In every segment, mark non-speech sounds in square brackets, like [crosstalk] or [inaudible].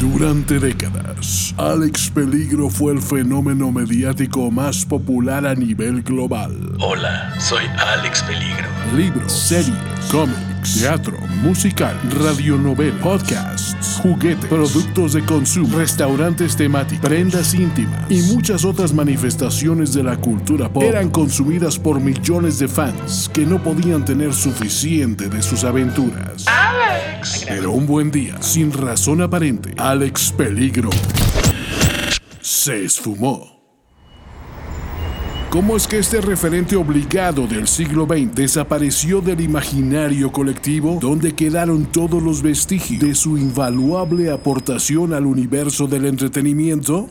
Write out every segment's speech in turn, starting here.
Durante décadas, Alex Peligro fue el fenómeno mediático más popular a nivel global. Hola, soy Alex Peligro. Libros, series, cómics, teatro, musical, radionovela, podcasts, juguetes, productos de consumo, restaurantes temáticos, prendas íntimas y muchas otras manifestaciones de la cultura pop eran consumidas por millones de fans que no podían tener suficiente de sus aventuras. Pero un buen día, sin razón aparente, Alex Peligro se esfumó. ¿Cómo es que este referente obligado del siglo XX desapareció del imaginario colectivo donde quedaron todos los vestigios de su invaluable aportación al universo del entretenimiento?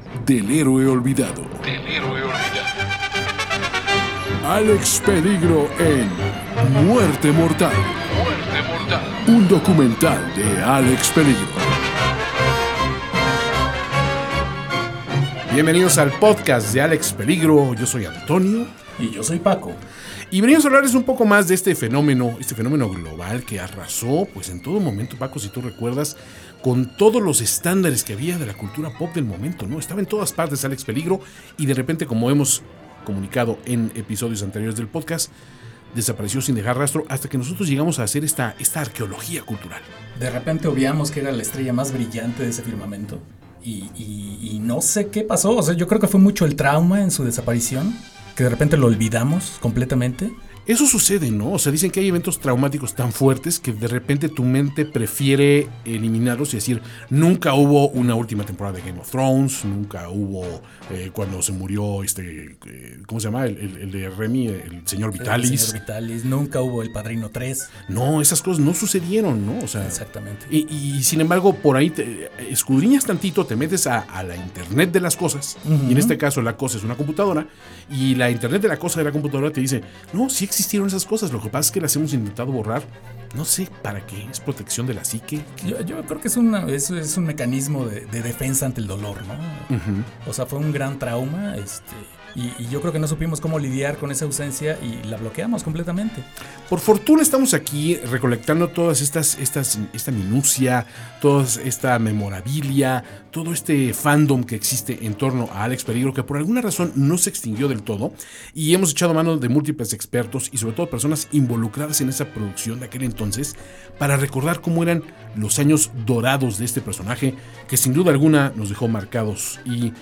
del héroe olvidado. Del héroe olvidado. Alex Peligro en Muerte Mortal, Muerte mortal. un documental de Alex Peligro. Bienvenidos al podcast de Alex Peligro. Yo soy Antonio Y yo soy Paco. y venimos a hablarles un poco más de este fenómeno, este fenómeno global que arrasó, pues en todo momento, Paco, si tú recuerdas, con todos los estándares que había de la cultura pop del momento, ¿no? Estaba en todas partes Alex Peligro y de repente, como hemos comunicado en episodios anteriores del podcast, desapareció sin dejar rastro hasta que nosotros llegamos a hacer esta, esta arqueología cultural. De repente obviamos que era la estrella más brillante de ese firmamento. Y, y- y no sé qué pasó. O sea, yo creo que fue mucho el trauma en su desaparición. Que de repente lo olvidamos completamente. Eso sucede, ¿no? O sea, dicen que hay eventos traumáticos tan fuertes que de repente tu mente prefiere eliminarlos y decir, nunca hubo una última temporada de Game of Thrones, nunca hubo eh, cuando se murió este, eh, ¿cómo se llama? El, el- el de Remy, el señor El Vitalis. señor Vitalis. Nunca hubo el Padrino 3. No, esas cosas no sucedieron, ¿no? O sea, Exactamente. y, y sin embargo, por ahí te escudriñas tantito, te metes a, a la Internet de las cosas, y en este caso la cosa es una computadora, y la Internet de la cosa de la computadora te dice, no, sí existieron esas cosas, lo que pasa es que las hemos intentado borrar, no sé para qué, es protección de la psique. Yo, yo creo que es, una, es, es un mecanismo de, de defensa ante el dolor, ¿no? O sea, fue un gran trauma. Este, y, yo creo que no supimos cómo lidiar con esa ausencia y la bloqueamos completamente. Por fortuna estamos aquí recolectando todas estas, estas, esta minucia, toda esta memorabilia, todo este fandom que existe en torno a Alex Peligro, que por alguna razón no se extinguió del todo, y hemos echado mano de múltiples expertos y sobre todo personas involucradas en esa producción de aquel entonces, para recordar cómo eran los años dorados de este personaje, que sin duda alguna nos dejó marcados y...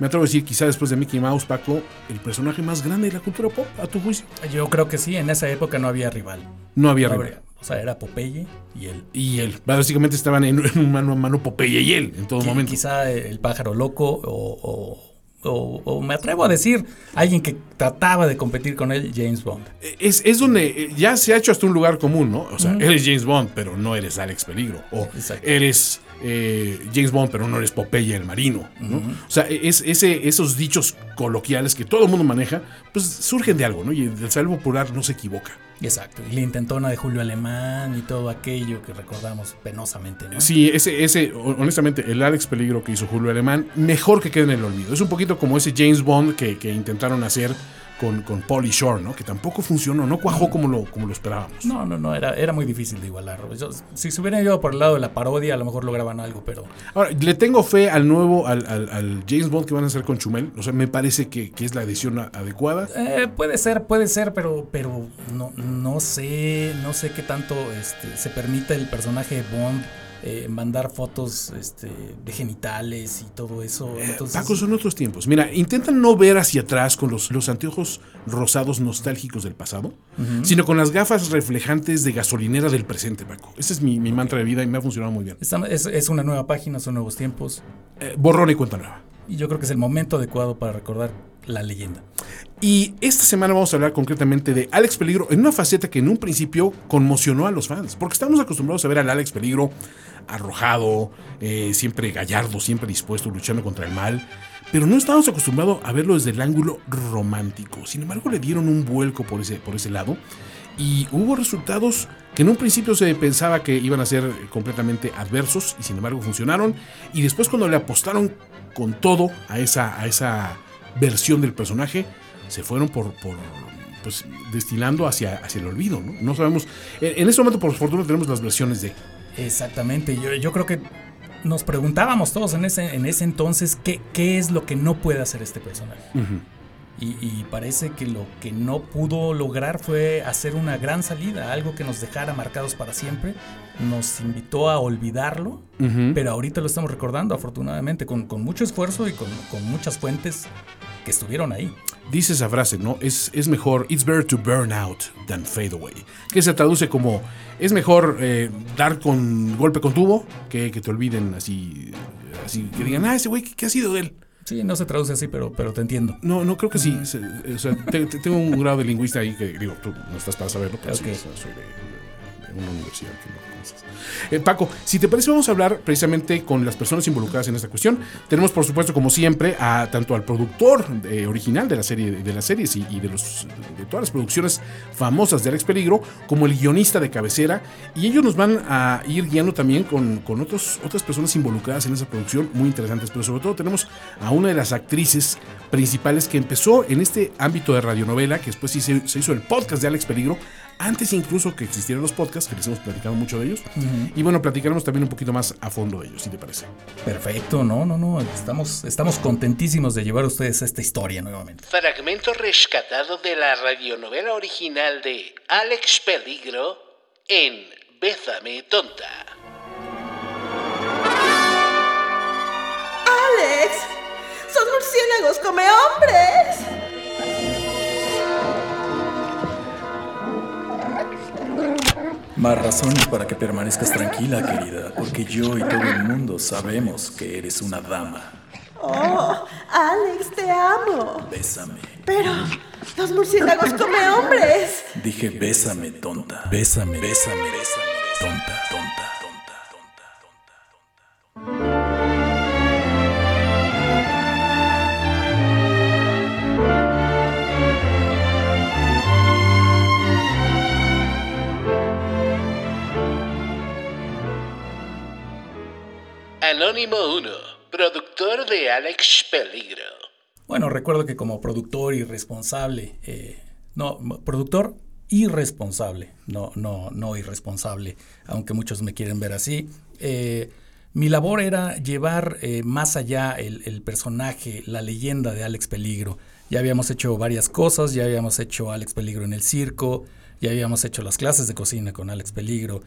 Me atrevo a decir, quizá después de Mickey Mouse, Paco, el personaje más grande de la cultura pop, a tu juicio. Yo creo que sí, en esa época no había rival. No había No rival. habría- O sea, era Popeye y él. y él. Básicamente estaban en, mano a mano Popeye y él en todo momento. Quizá el pájaro loco o, o- o- o me atrevo a decir alguien que trataba de competir con él, James Bond. Es, es donde eh, ya se ha hecho hasta un lugar común, ¿no? O sea, eres James Bond, pero no eres Alex Peligro. O Exacto. eres eh, James Bond, pero no eres Popeye el marino, ¿no? O sea, es, ese, esos dichos coloquiales que todo el mundo maneja, pues surgen de algo, ¿no? Y el salvo popular no se equivoca. Exacto. Y la intentona de Julio Alemán y todo aquello que recordamos penosamente, ¿no? Sí, ese, ese, honestamente, el Alex Peligro que hizo Julio Alemán, mejor que quede en el olvido. Es un poquito como ese James Bond que, que intentaron hacer con, con Pauly Shore, ¿no? Que tampoco funcionó, no cuajó como lo, como lo esperábamos. No, no, no, era, era muy difícil de igualarlo. Yo- si se hubieran ido por el lado de la parodia, a lo mejor lograban algo, pero Ahora, le tengo fe al nuevo, al, al- al James Bond que van a hacer con Chumel. O sea, me parece que, que es la edición adecuada. Eh, puede ser, puede ser, pero, pero no, no sé, no sé qué tanto este, se permite el personaje de Bond eh, mandar fotos este, de genitales y todo eso. Entonces, Paco, son otros tiempos. Mira, intentan no ver hacia atrás con los, los anteojos rosados nostálgicos del pasado, sino con las gafas reflejantes de gasolinera del presente, Paco. Ese es mi, mi mantra de vida y me ha funcionado muy bien. Es una nueva página, son nuevos tiempos. Eh, borrón y cuenta nueva. Y yo creo que es el momento adecuado para recordar la leyenda. Y esta semana vamos a hablar concretamente de Alex Peligro en una faceta que en un principio conmocionó a los fans, porque estamos acostumbrados a ver al Alex Peligro arrojado, eh, siempre gallardo, siempre dispuesto, luchando contra el mal. Pero no estábamos acostumbrados a verlo desde el ángulo romántico. Sin embargo, le dieron un vuelco por ese, por ese lado. Y hubo resultados que en un principio se pensaba que iban a ser completamente adversos y sin embargo funcionaron. Y después cuando le apostaron con todo a esa, a esa versión del personaje, se fueron por, por pues, destilando hacia, hacia el olvido. ¿no? sabemos. En, en este momento, por fortuna, tenemos las versiones de. Exactamente, yo, yo creo que nos preguntábamos todos en ese, en ese entonces qué, qué es lo que no puede hacer este personaje. y, y parece que lo que no pudo lograr fue hacer una gran salida, algo que nos dejara marcados para siempre. Nos invitó a olvidarlo, pero ahorita lo estamos recordando, afortunadamente, con, con mucho esfuerzo y con, con muchas fuentes que estuvieron ahí. Dice esa frase, ¿no? Es, es mejor, it's better to burn out than fade away. Que se traduce como, es mejor eh, dar con golpe con tubo que que te olviden así, así que digan, ah, ese güey, ¿qué, qué ha sido de él? Sí, no se traduce así, pero, pero te entiendo. No, no creo que sí. Se- o sea, te- te- tengo un grado de lingüista ahí que digo, tú no estás para saberlo, pero sí, Ok. o sea, soy de Eh, Paco, si te parece, vamos a hablar precisamente con las personas involucradas en esta cuestión. Tenemos, por supuesto, como siempre, a tanto al productor eh, original de la serie, de las series y, de los todas las producciones famosas de Alex Peligro, como el guionista de cabecera, y ellos nos van a ir guiando también con, con otros, otras personas involucradas en esa producción muy interesantes, pero sobre todo tenemos a una de las actrices principales que empezó en este ámbito de radionovela, que después se hizo el podcast de Alex Peligro, antes incluso que existieran los podcasts, que les hemos platicado mucho de ellos. Y bueno, platicaremos también un poquito más a fondo de ellos, si te parece. Perfecto, no, no, no. Estamos, estamos contentísimos de llevar a ustedes esta historia nuevamente. Fragmento rescatado de la radionovela original de Alex Peligro en Bézame Tonta. ¡Alex! ¡Son murciélagos come hombres! Más razones para que permanezcas tranquila, querida, porque yo y todo el mundo sabemos que eres una dama. ¡Oh! ¡Alex, te amo! Bésame. Pero los murciélagos come hombres. Dije bésame, tonta. Bésame, bésame, bésame. Tonta, tonta, Anónimo 1, productor de Alex Peligro. Bueno, recuerdo que como productor y responsable, eh, no, productor irresponsable, no, no, no irresponsable, aunque muchos me quieren ver así. eh, mi labor era llevar eh, más allá el, el personaje, la leyenda de Alex Peligro. Ya habíamos hecho varias cosas, ya habíamos hecho Alex Peligro en el circo, ya habíamos hecho las clases de cocina con Alex Peligro,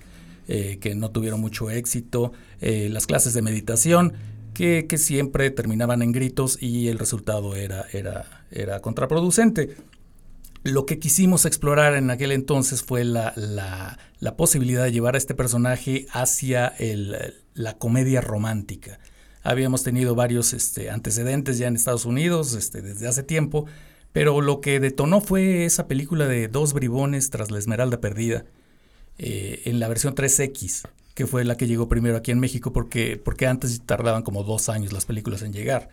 eh, que no tuvieron mucho éxito, eh, las clases de meditación, que, que siempre terminaban en gritos y el resultado era, era, era contraproducente. Lo que quisimos explorar en aquel entonces fue la, la- la posibilidad de llevar a este personaje hacia el- la comedia romántica. Habíamos tenido varios este, antecedentes ya en Estados Unidos este, desde hace tiempo, pero lo que detonó fue esa película de Dos bribones tras la Esmeralda Perdida, eh, en la versión 3X, que fue la que llegó primero aquí en México, porque, porque antes tardaban como dos años las películas en llegar.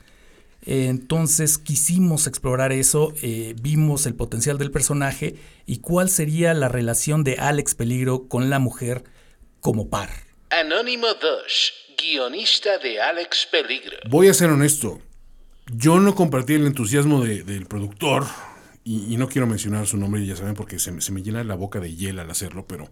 Entonces quisimos explorar eso, eh, vimos el potencial del personaje y cuál sería la relación de Alex Peligro con la mujer como par. Anónimo 2, guionista de Alex Peligro. Voy a ser honesto. Yo no compartí el entusiasmo de- del productor. Y, no quiero mencionar su nombre, ya saben, porque se, me- se me llena la boca de hiel al hacerlo, pero.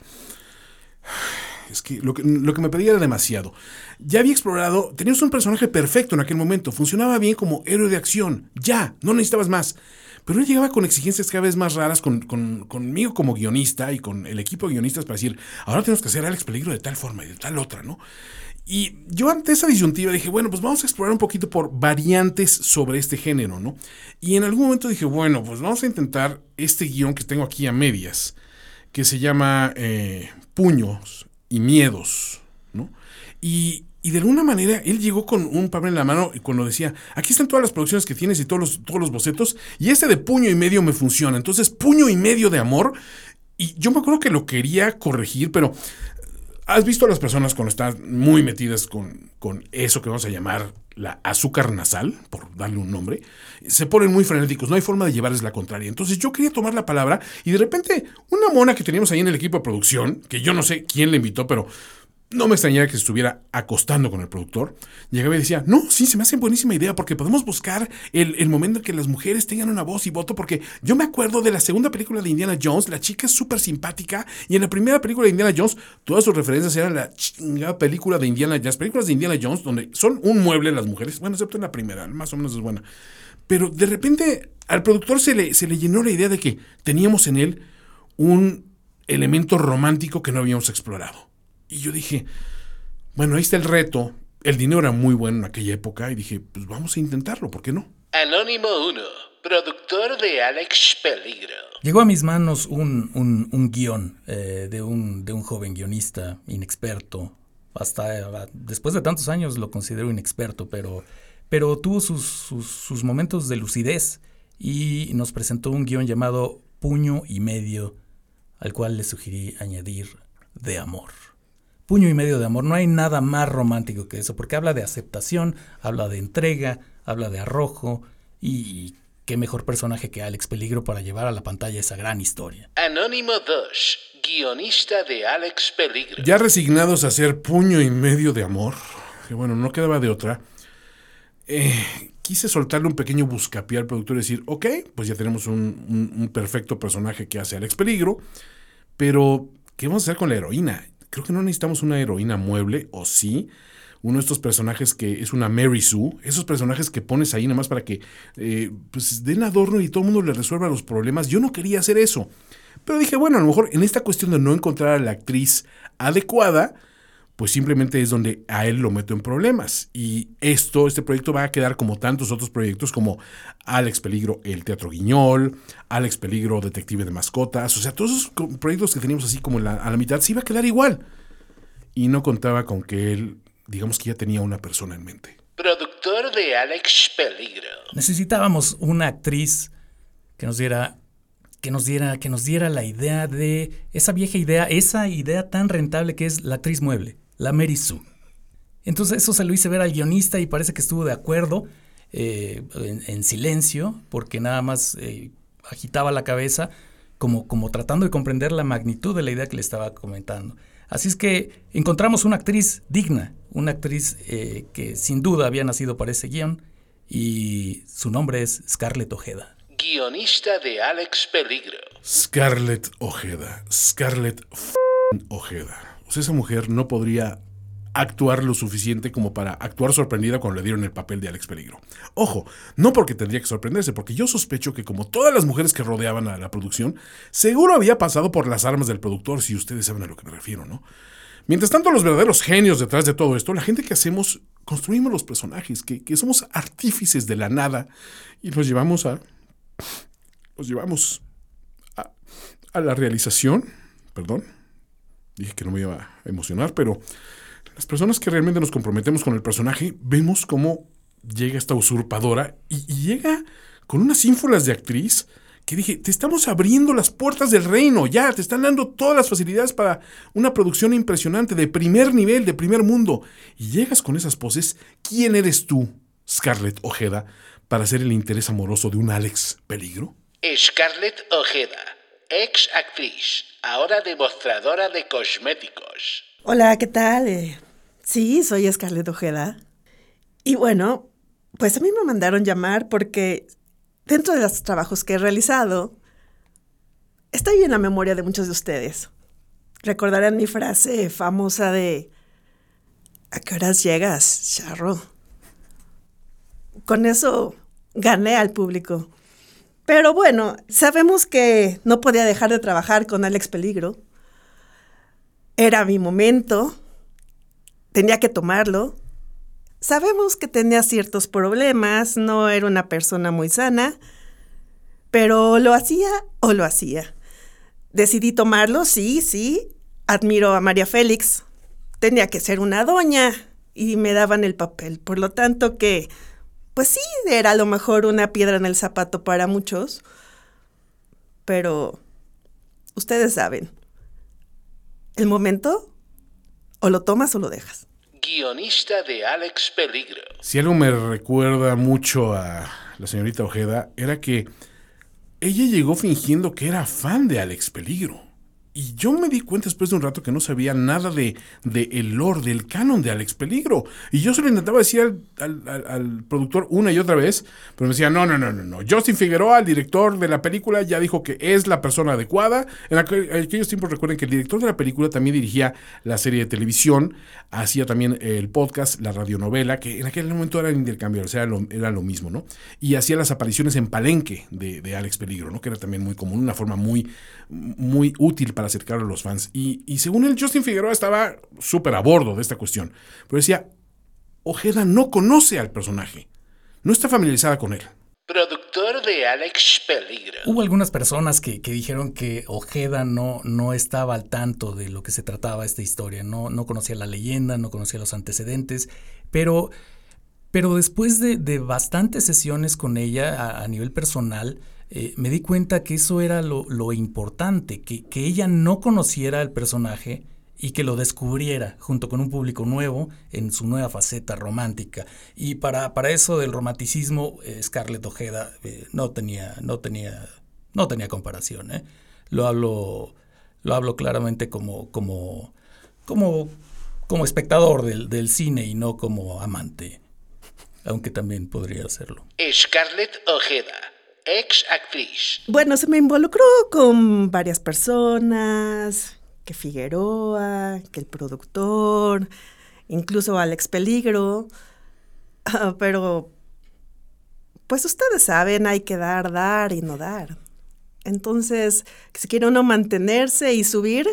Es que lo, que lo que me pedía era demasiado. Ya había explorado, tenías un personaje perfecto en aquel momento, funcionaba bien como héroe de acción, ya, no necesitabas más. Pero él llegaba con exigencias cada vez más raras con, con- conmigo como guionista y con el equipo de guionistas para decir, ahora tenemos que hacer Alex Peligro de tal forma y de tal otra, ¿no? Y yo ante esa disyuntiva dije, bueno, pues vamos a explorar un poquito por variantes sobre este género, ¿no? Y en algún momento dije, bueno, pues vamos a intentar este guion que tengo aquí a medias, que se llama eh, Puños y Miedos, ¿no? Y, y de alguna manera él llegó con un papel en la mano y cuando decía, aquí están todas las producciones que tienes y todos los, todos los bocetos, y este de puño y medio me funciona. Entonces, puño y medio de amor. Y yo me acuerdo que lo quería corregir, pero ¿Has visto a las personas cuando están muy metidas con, con eso que vamos a llamar la azúcar nasal, por darle un nombre? Se ponen muy frenéticos, no hay forma de llevarles la contraria. Entonces yo quería tomar la palabra y de repente una mona que teníamos ahí en el equipo de producción, que yo no sé quién le invitó, pero no me extrañaría que se estuviera acostando con el productor. Llegaba y decía, no, sí, se me hace buenísima idea porque podemos buscar el, momento en que las mujeres tengan una voz y voto porque yo me acuerdo de la segunda película de Indiana Jones, la chica es súper simpática y en la primera película de Indiana Jones todas sus referencias eran la película de Indiana Las películas de Indiana Jones donde son un mueble las mujeres, bueno, excepto en la primera, más o menos es buena. Pero de repente al productor se le llenó la idea de que teníamos en él un elemento romántico que no habíamos explorado. Y yo dije, bueno, ahí está el reto. El dinero era muy bueno en aquella época y dije, pues vamos a intentarlo, ¿por qué no? Anónimo 1, productor de Alex Peligro. Llegó a mis manos un, un, guion eh, de, un, de un joven guionista inexperto. Hasta eh, después de tantos años lo considero inexperto, pero, pero tuvo sus, sus, sus momentos de lucidez y nos presentó un guion llamado Puño y Medio, al cual le sugerí añadir de amor puño y medio de amor. No hay nada más romántico que eso, porque habla de aceptación, habla de entrega, habla de arrojo y qué mejor personaje que Alex Peligro para llevar a la pantalla esa gran historia. Anónimo 2, guionista de Alex Peligro. Ya resignados a hacer puño y medio de amor, que bueno, no quedaba de otra. Eh, quise soltarle un pequeño buscapié al productor y decir, ok, pues ya tenemos un, un perfecto personaje que hace Alex Peligro, pero ¿qué vamos a hacer con la heroína? Creo que no necesitamos una heroína mueble, o sí. Uno de estos personajes que es una Mary Sue, esos personajes que pones ahí nada más para que eh, pues den adorno y todo el mundo le resuelva los problemas. Yo no quería hacer eso. Pero dije, bueno, a lo mejor en esta cuestión de no encontrar a la actriz adecuada, pues simplemente es donde a él lo meto en problemas. Y esto, este proyecto va a quedar como tantos otros proyectos como Alex Peligro, el Teatro Guiñol, Alex Peligro, Detective de Mascotas, o sea, todos esos proyectos que teníamos así como a la mitad, se iba a quedar igual. Y no contaba con que él, digamos que ya tenía una persona en mente. Productor de Alex Peligro. Necesitábamos una actriz que nos diera que nos diera que nos diera la idea de esa vieja idea, esa idea tan rentable que es la actriz mueble la Mary Sue. Entonces eso se lo hice ver al guionista y parece que estuvo de acuerdo, eh, en, silencio, porque nada más eh, agitaba la cabeza como, como tratando de comprender la magnitud de la idea que le estaba comentando. Así es que encontramos una actriz digna, una actriz eh, que sin duda había nacido para ese guion y su nombre es Scarlett Ojeda. Guionista de Alex Peligro. Scarlett Ojeda. Scarlett Ojeda. Esa mujer no podría actuar lo suficiente como para actuar sorprendida cuando le dieron el papel de Alex Peligro. Ojo, no porque tendría que sorprenderse, porque yo sospecho que como todas las mujeres que rodeaban a la producción, seguro había pasado por las armas del productor, si ustedes saben a lo que me refiero, ¿no? Mientras tanto, los verdaderos genios detrás de todo esto, la gente que hacemos, construimos los personajes, que, somos artífices de la nada y los llevamos a... los llevamos a la realización, perdón, dije que no me iba a emocionar, pero las personas que realmente nos comprometemos con el personaje, vemos cómo llega esta usurpadora y, llega con unas ínfulas de actriz que dije, te estamos abriendo las puertas del reino, ya, te están dando todas las facilidades para una producción impresionante, de primer nivel, de primer mundo. Y llegas con esas poses, ¿quién eres tú, Scarlett Ojeda, para ser el interés amoroso de un Alex Peligro? Scarlett Ojeda, ex actriz, ahora demostradora de cosméticos. Hola, ¿qué tal? Eh, sí, soy Scarlett Ojeda. Y bueno, pues a mí me mandaron llamar porque dentro de los trabajos que he realizado, estoy en la memoria de muchos de ustedes. Recordarán mi frase famosa de ¿A qué horas llegas, charro? Con eso gané al público. Pero bueno, sabemos que no podía dejar de trabajar con Alex Peligro. Era mi momento. Tenía que tomarlo. Sabemos que tenía ciertos problemas, no era una persona muy sana, pero lo hacía o lo hacía. Decidí tomarlo, sí, sí. Admiro a María Félix. Tenía que ser una doña y me daban el papel. Por lo tanto que pues sí, era a lo mejor una piedra en el zapato para muchos, pero ustedes saben, el momento O lo tomas o lo dejas. Guionista de Alex Peligro. Si algo me recuerda mucho a la señorita Ojeda, era que ella llegó fingiendo que era fan de Alex Peligro. Y yo me di cuenta después de un rato que no sabía nada de, de el lore, del canon de Alex Peligro. Y yo se lo intentaba decir al, al, productor una y otra vez, pero me decía, no, no, no, no, no. Justin Figueroa, el director de la película, ya dijo que es la persona adecuada. En, aquellos tiempos recuerden que el director de la película también dirigía la serie de televisión, hacía también el podcast, la radionovela, que en aquel momento era intercambio, o sea, era lo, era lo mismo, ¿no? Y hacía las apariciones en Palenque de, de Alex Peligro, ¿no? Que era también muy común, una forma muy, muy útil para acercar a los fans. Y, y según él, Justin Figueroa estaba súper a bordo de esta cuestión. Pero decía, Ojeda no conoce al personaje, no está familiarizada con él. Productor de Alex Peligro. Hubo algunas personas que, que, dijeron que Ojeda no, no estaba al tanto de lo que se trataba esta historia, no, no conocía la leyenda, no conocía los antecedentes, pero, pero después de, de bastantes sesiones con ella a, a nivel personal, eh, me di cuenta que eso era lo, lo importante, que, que, ella no conociera al personaje y que lo descubriera junto con un público nuevo en su nueva faceta romántica. Y para, para eso del romanticismo, eh, Scarlett Ojeda eh, no, tenía, no, tenía, no tenía comparación. Lo, hablo, lo hablo claramente como, como, como, como espectador del, del cine y no como amante, aunque también podría hacerlo. Scarlett Ojeda ex actriz. Bueno, se me involucró con varias personas, que Figueroa, que el productor, incluso Alex Peligro, uh, pero pues ustedes saben, hay que dar, dar y no dar. Entonces, si quiere uno mantenerse y subir,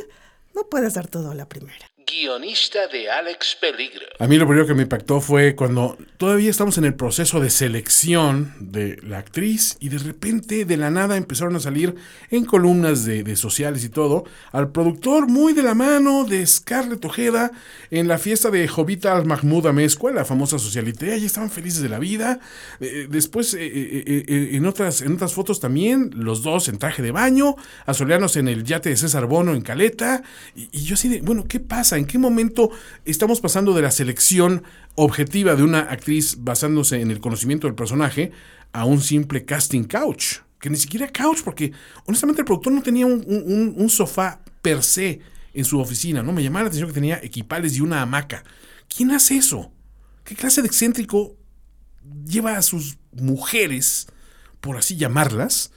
no puedes dar todo a la primera guionista de Alex Peligro. A mí lo primero que me impactó fue cuando todavía estamos en el proceso de selección de la actriz y de repente de la nada empezaron a salir en columnas de, sociales y todo al productor muy de la mano de Scarlett Ojeda en la fiesta de Jovita al Mahmoud Amezcua, la famosa socialité, y estaban felices de la vida. Eh, después eh, eh, en, otras, en otras fotos también, los dos en traje de baño, asoleanos en el yate de César Bono en Caleta, y, y yo así de, bueno, ¿qué pasa? ¿En qué momento estamos pasando de la selección objetiva de una actriz basándose en el conocimiento del personaje a un simple casting couch? Que ni siquiera couch, porque honestamente el productor no tenía un, sofá per se en su oficina, ¿no? Me llamaba la atención que tenía equipales y una hamaca. ¿Quién hace eso? ¿Qué clase de excéntrico lleva a sus mujeres, por así llamarlas,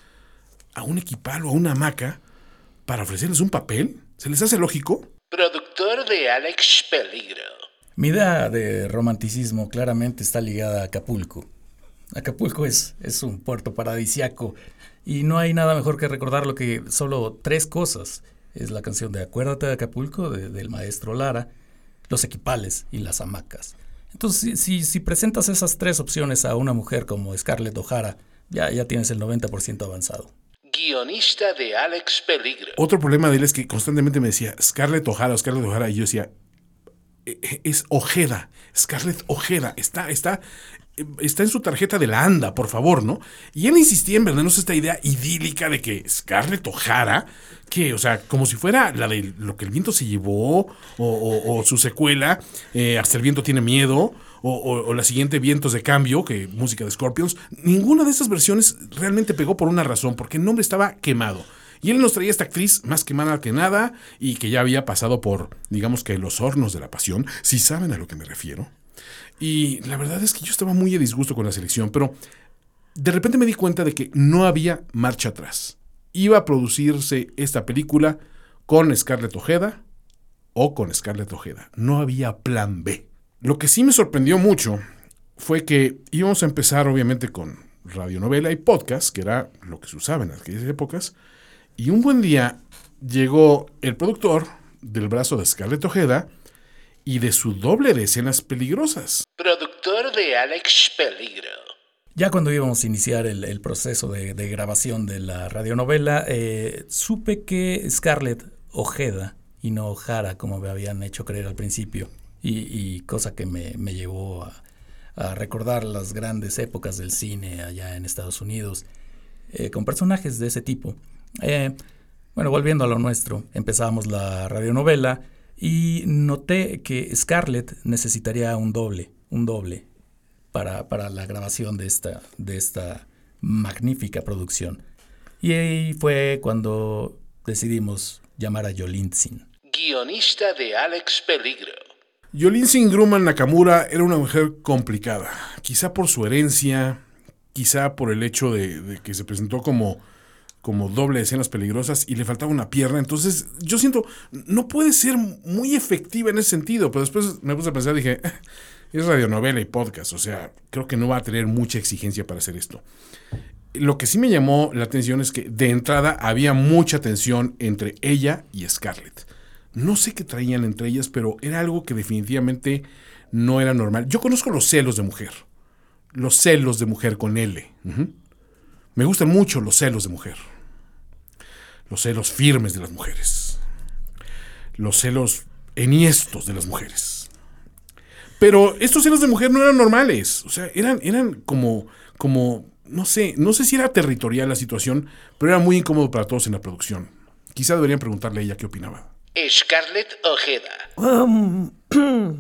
a un equipal o a una hamaca para ofrecerles un papel? ¿Se les hace lógico? Productor de Alex Peligro. Mi idea de romanticismo claramente está ligada a Acapulco. Acapulco es, es un puerto paradisiaco y no hay nada mejor que recordarlo que solo tres cosas. Es la canción de Acuérdate de Acapulco de, del maestro Lara, los equipales y las hamacas. Entonces, si, si, presentas esas tres opciones a una mujer como Scarlett O'Hara, ya, ya tienes el 90% avanzado guionista de Alex Peligro. Otro problema de él es que constantemente me decía Scarlett O'Hara, Scarlett O'Hara, y yo decía, es Ojeda, Scarlett Ojeda, está, está, está en su tarjeta de la ANDA, por favor, ¿no? Y él insistía en vendernos esta idea idílica de que Scarlett O'Hara, que, o sea, como si fuera la de lo que el viento se llevó, o, o, o su secuela, eh, Hasta el viento tiene miedo, o, o, o, la siguiente Vientos de Cambio, que música de Scorpions, ninguna de estas versiones realmente pegó por una razón, porque el nombre estaba quemado. Y él nos traía esta actriz más quemada que nada y que ya había pasado por, digamos que los hornos de la pasión, si saben a lo que me refiero. Y la verdad es que yo estaba muy a disgusto con la selección, pero de repente me di cuenta de que no había marcha atrás. Iba a producirse esta película con Scarlett Ojeda o con Scarlett Ojeda. No había plan B. Lo que sí me sorprendió mucho fue que íbamos a empezar obviamente con radionovela y podcast, que era lo que se usaba en aquellas épocas, y un buen día llegó el productor del brazo de Scarlett Ojeda y de su doble de escenas peligrosas. Productor de Alex Peligro. Ya cuando íbamos a iniciar el, el proceso de, de, grabación de la radionovela, eh, supe que Scarlett Ojeda y no Ojara, como me habían hecho creer al principio, y, cosa que me, me llevó a, a, recordar las grandes épocas del cine allá en Estados Unidos, eh, con personajes de ese tipo. Eh, bueno, volviendo a lo nuestro, empezamos la radionovela y noté que Scarlett necesitaría un doble, un doble para, para la grabación de esta, de esta magnífica producción. Y ahí fue cuando decidimos llamar a Yolintzin. Guionista de Alex Peligro. Yolintzin Grumman Nakamura era una mujer complicada, quizá por su herencia, quizá por el hecho de, que se presentó como, como doble de escenas peligrosas y le faltaba una pierna. Entonces, yo siento, no puede ser muy efectiva en ese sentido, pero después me puse a pensar, dije, eh, es radionovela y podcast, o sea, creo que no va a tener mucha exigencia para hacer esto. Lo que sí me llamó la atención es que de entrada había mucha tensión entre ella y Scarlett. No sé qué traían entre ellas, pero era algo que definitivamente no era normal. Yo conozco los celos de mujer. Los celos de mujer con L. Me gustan mucho los celos de mujer. Los celos firmes de las mujeres. Los celos enhiestos de las mujeres. Pero estos celos de mujer no eran normales. O sea, eran, eran como, como no sé, no sé si era territorial la situación, pero era muy incómodo para todos en la producción. Quizá deberían preguntarle a ella qué opinaba. Scarlett Ojeda. [clears throat]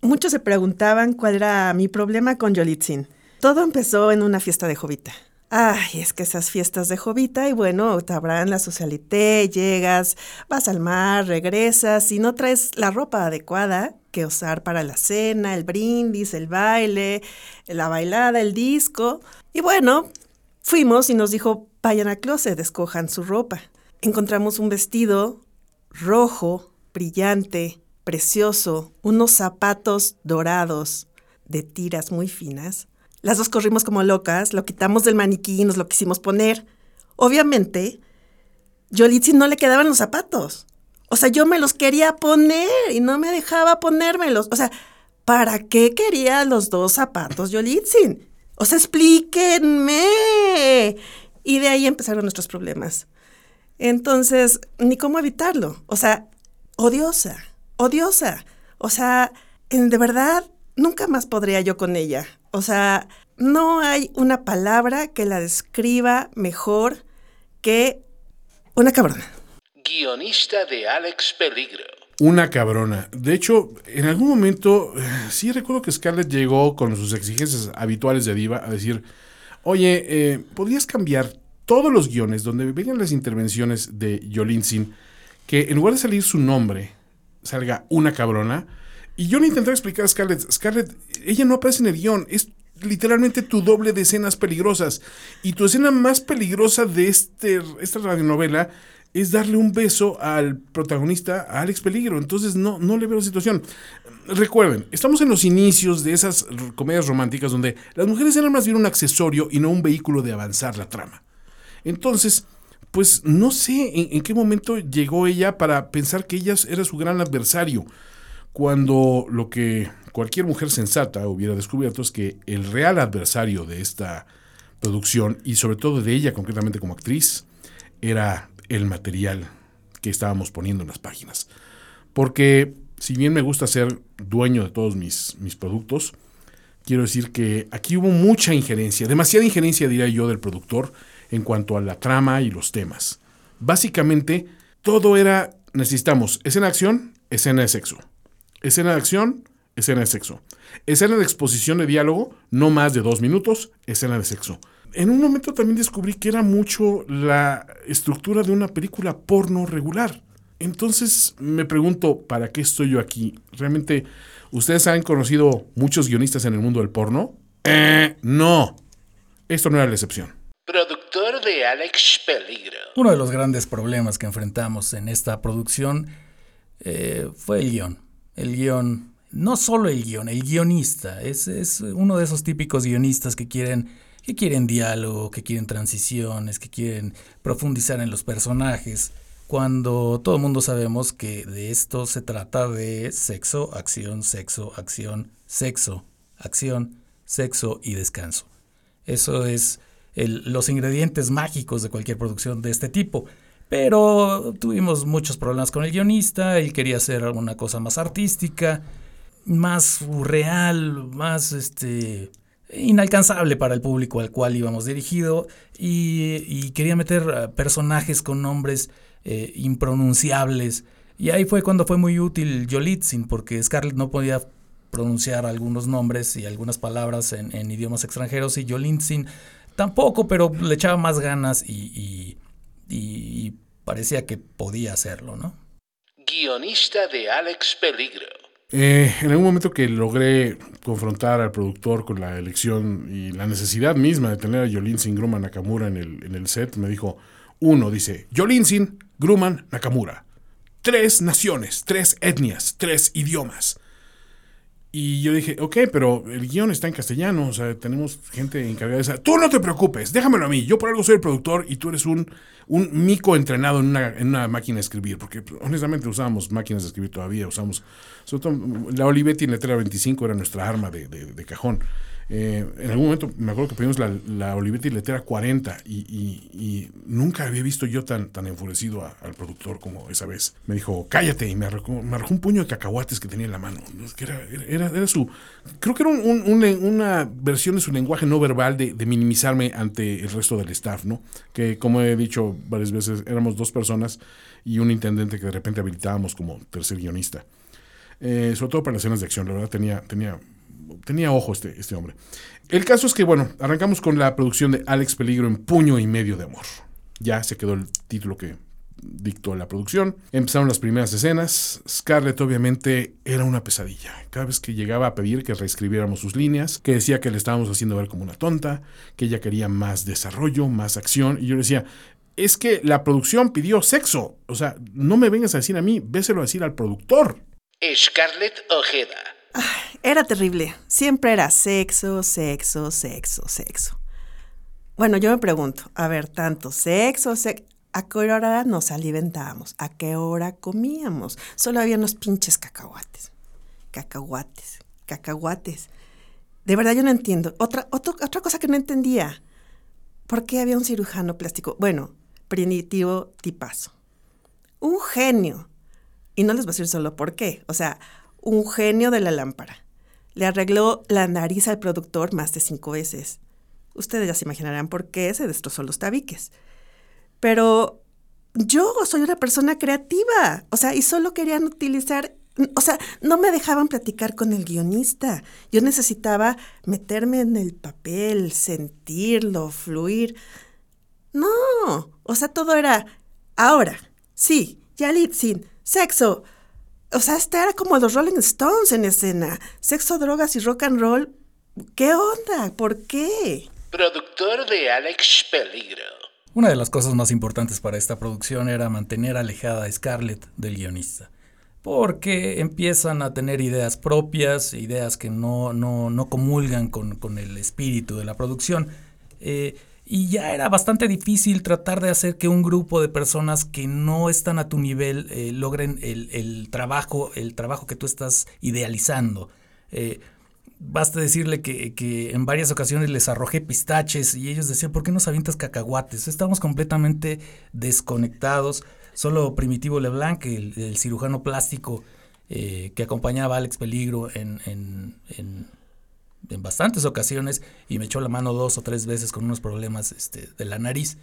Muchos se preguntaban cuál era mi problema con Yolitzin. Todo empezó en una fiesta de Jovita. Ay, es que esas fiestas de Jovita, y bueno, te habrán la socialité, llegas, vas al mar, regresas y no traes la ropa adecuada que usar para la cena, el brindis, el baile, la bailada, el disco. Y bueno, fuimos y nos dijo, vayan a closet, escojan su ropa. Encontramos un vestido rojo, brillante, precioso, unos zapatos dorados de tiras muy finas. Las dos corrimos como locas, lo quitamos del maniquí y nos lo quisimos poner. Obviamente, Yolitzin no le quedaban los zapatos. O sea, yo me los quería poner y no me dejaba ponérmelos. O sea, ¿para qué quería los dos zapatos Yolitzin? O sea, explíquenme. Y de ahí empezaron nuestros problemas. Entonces, ni cómo evitarlo. O sea, odiosa, odiosa. O sea, de verdad, nunca más podría yo con ella. O sea, no hay una palabra que la describa mejor que una cabrona. Guionista de Alex Peligro. Una cabrona. De hecho, en algún momento, [sighs] sí recuerdo que Scarlett llegó con sus exigencias habituales de diva a decir, oye, eh, ¿podrías cambiar todos los guiones donde vengan las intervenciones de Sin, que en lugar de salir su nombre, salga una cabrona? Y yo le intenté explicar a Scarlett, Scarlett, ella no aparece en el guion, es literalmente tu doble de escenas peligrosas. Y tu escena más peligrosa de este, esta radionovela es darle un beso al protagonista, a Alex Peligro. Entonces no, no le veo la situación. Recuerden, estamos en los inicios de esas comedias románticas donde las mujeres eran más bien un accesorio y no un vehículo de avanzar la trama. Entonces, pues no sé en, qué momento llegó ella para pensar que ella era su gran adversario, cuando lo que cualquier mujer sensata hubiera descubierto es que el real adversario de esta producción, y sobre todo de ella concretamente como actriz, era el material que estábamos poniendo en las páginas. Porque si bien me gusta ser dueño de todos mis, mis productos, quiero decir que aquí hubo mucha injerencia, demasiada injerencia diría yo del productor en cuanto a la trama y los temas. Básicamente, todo era, necesitamos escena de acción, escena de sexo. Escena de acción, escena de sexo. Escena de exposición de diálogo, no más de dos minutos, escena de sexo en un momento también descubrí que era mucho la estructura de una película porno regular. Entonces me pregunto, ¿para qué estoy yo aquí? ¿Realmente ustedes han conocido muchos guionistas en el mundo del porno? Eh, no. Esto no era la excepción. De Alex Peligro. Uno de los grandes problemas que enfrentamos en esta producción eh, fue el guion. El guion, no solo el guion, el guionista. Es, es uno de esos típicos guionistas que quieren que quieren diálogo, que quieren transiciones, que quieren profundizar en los personajes, cuando todo el mundo sabemos que de esto se trata de sexo, acción, sexo, acción, sexo, acción, sexo y descanso. Eso es los ingredientes mágicos de cualquier producción de este tipo. Pero tuvimos muchos problemas con el guionista, él quería hacer alguna cosa más artística, más real, más este inalcanzable para el público al cual íbamos dirigido y, quería meter personajes con nombres eh, impronunciables Y ahí fue cuando fue muy útil Yolitzin, porque Scarlett no podía pronunciar algunos nombres y algunas palabras en, idiomas extranjeros y Yolitzin tampoco, pero le echaba más ganas y, y parecía que podía hacerlo, ¿no? Guionista de Alex Peligro. Eh, en algún momento que logré confrontar al productor con la elección y la necesidad misma de tener a Yolinsin Grumman Nakamura en el, en el set, me dijo, uno, dice, Yolinsin Grumman Nakamura. Tres naciones, tres etnias, tres idiomas. Y yo dije, ok, pero el guion está en castellano, o sea, tenemos gente encargada de esa. Tú no te preocupes, déjamelo a mí. Yo por algo soy el productor y tú eres un, un mico entrenado en una, en una máquina de escribir, porque honestamente usábamos máquinas de escribir todavía, usamos, sobre todo, la Olivetti en letra 25 era nuestra arma de, de, de cajón. Eh, en algún momento me acuerdo que pedimos la, la Olivetti Letera 40 y, nunca había visto yo tan, tan enfurecido al productor como esa vez. Me dijo, cállate, y me arrojó, un puño de cacahuates que tenía en la mano. Era, era, era su, creo que era una versión de su lenguaje no verbal de, minimizarme ante el resto del staff, ¿no? Que como he dicho varias veces, éramos dos personas y un intendente que de repente habilitábamos como tercer guionista. Eh, sobre todo para las escenas de acción, la verdad tenía, tenía tenía ojo este, este hombre. El caso es que, bueno, arrancamos con la producción de Alex Peligro en Puño y Medio de Amor. Ya se quedó el título que dictó la producción. Empezaron las primeras escenas. Scarlett obviamente era una pesadilla. Cada vez que llegaba a pedir que reescribiéramos sus líneas, que decía que le estábamos haciendo ver como una tonta, que ella quería más desarrollo, más acción. Y yo le decía, es que la producción pidió sexo. O sea, no me vengas a decir a mí, véselo a decir al productor. Scarlett Ojeda era terrible. Siempre era sexo, sexo, sexo, sexo. Bueno, yo me pregunto, a ver, tanto sexo, sexo. ¿A qué hora nos alimentábamos? ¿A qué hora comíamos? Solo había unos pinches cacahuates. Cacahuates, cacahuates. De verdad yo no entiendo. Otra, otra cosa que no entendía. ¿Por qué había un cirujano plástico? Bueno, primitivo tipazo. Un genio. Y no les voy a decir solo por qué. O sea, un genio de la lámpara. Le arregló la nariz al productor más de cinco veces. Ustedes ya se imaginarán por qué se destrozó los tabiques. Pero yo soy una persona creativa, o sea, y solo querían utilizar, o sea, no me dejaban platicar con el guionista. Yo necesitaba meterme en el papel, sentirlo, fluir. No, o sea, todo era ahora, sí, sin sexo, o sea, este era como los Rolling Stones en escena. Sexo, drogas y rock and roll. ¿Qué onda? ¿Por qué? Productor de Alex Peligro. Una de las cosas más importantes para esta producción era mantener alejada a Scarlett del guionista. Porque empiezan a tener ideas propias, ideas que no, no, no comulgan con, con, el espíritu de la producción. Eh, y ya era bastante difícil tratar de hacer que un grupo de personas que no están a tu nivel eh, logren el, trabajo, el trabajo que tú estás idealizando. Eh, basta decirle que, en varias ocasiones les arrojé pistaches y ellos decían, ¿por qué no avientas cacahuates? Estábamos completamente desconectados. Solo Primitivo Leblanc, el, el cirujano plástico eh, que acompañaba a Alex Peligro en en bastantes ocasiones y me echó la mano dos o tres veces con unos problemas este, de la nariz.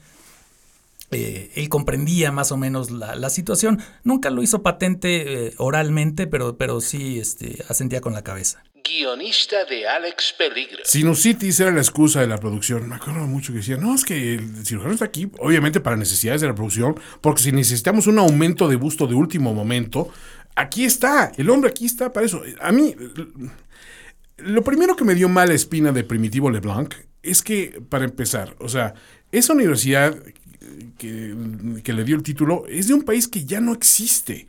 Eh, él comprendía más o menos la, situación. Nunca lo hizo patente eh, oralmente, pero, pero sí este, asentía con la cabeza. Guionista de Alex Peligro. Sinusitis era la excusa de la producción. Me acuerdo mucho que decía, no, es que el cirujano está aquí, obviamente para necesidades de la producción, porque si necesitamos un aumento de busto de último momento, aquí está, el hombre aquí está para eso. A mí, lo primero que me dio mala espina de Primitivo Leblanc es que, para empezar, o sea, esa universidad que, le dio el título es de un país que ya no existe.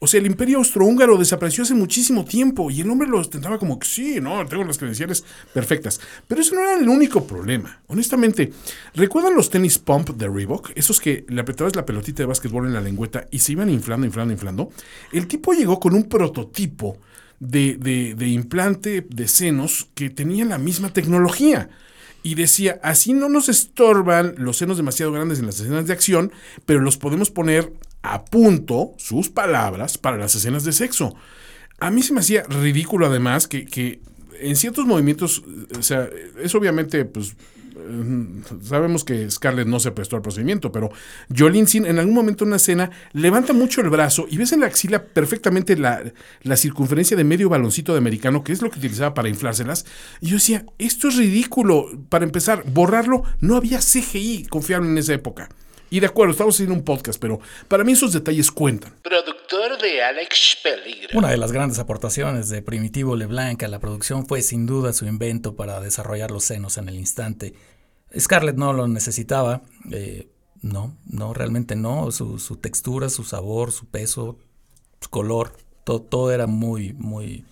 O sea, el imperio austrohúngaro desapareció hace muchísimo tiempo y el hombre lo ostentaba como que sí, no, tengo las credenciales perfectas. Pero eso no era el único problema. Honestamente, ¿recuerdan los tenis pump de Reebok? Esos que le apretabas la pelotita de básquetbol en la lengüeta y se iban inflando, inflando, inflando. El tipo llegó con un prototipo de, de, implante de senos que tenía la misma tecnología y decía, así no nos estorban los senos demasiado grandes en las escenas de acción, pero los podemos poner a punto, sus palabras, para las escenas de sexo. A mí se me hacía ridículo además que, que en ciertos movimientos, o sea, es obviamente pues sabemos que Scarlett no se prestó al procedimiento, pero Jolene Sin en algún momento en una escena levanta mucho el brazo y ves en la axila perfectamente la, la circunferencia de medio baloncito de americano, que es lo que utilizaba para inflárselas. Y yo decía, esto es ridículo. Para empezar, borrarlo, no había CGI confiable en esa época. Y de acuerdo, estamos haciendo un podcast, pero para mí esos detalles cuentan. Productor de Alex Peligro. Una de las grandes aportaciones de Primitivo LeBlanc a la producción fue sin duda su invento para desarrollar los senos en el instante. Scarlett no lo necesitaba, eh, no, no, realmente no. Su, textura, su sabor, su peso, su color, todo, todo era muy, muy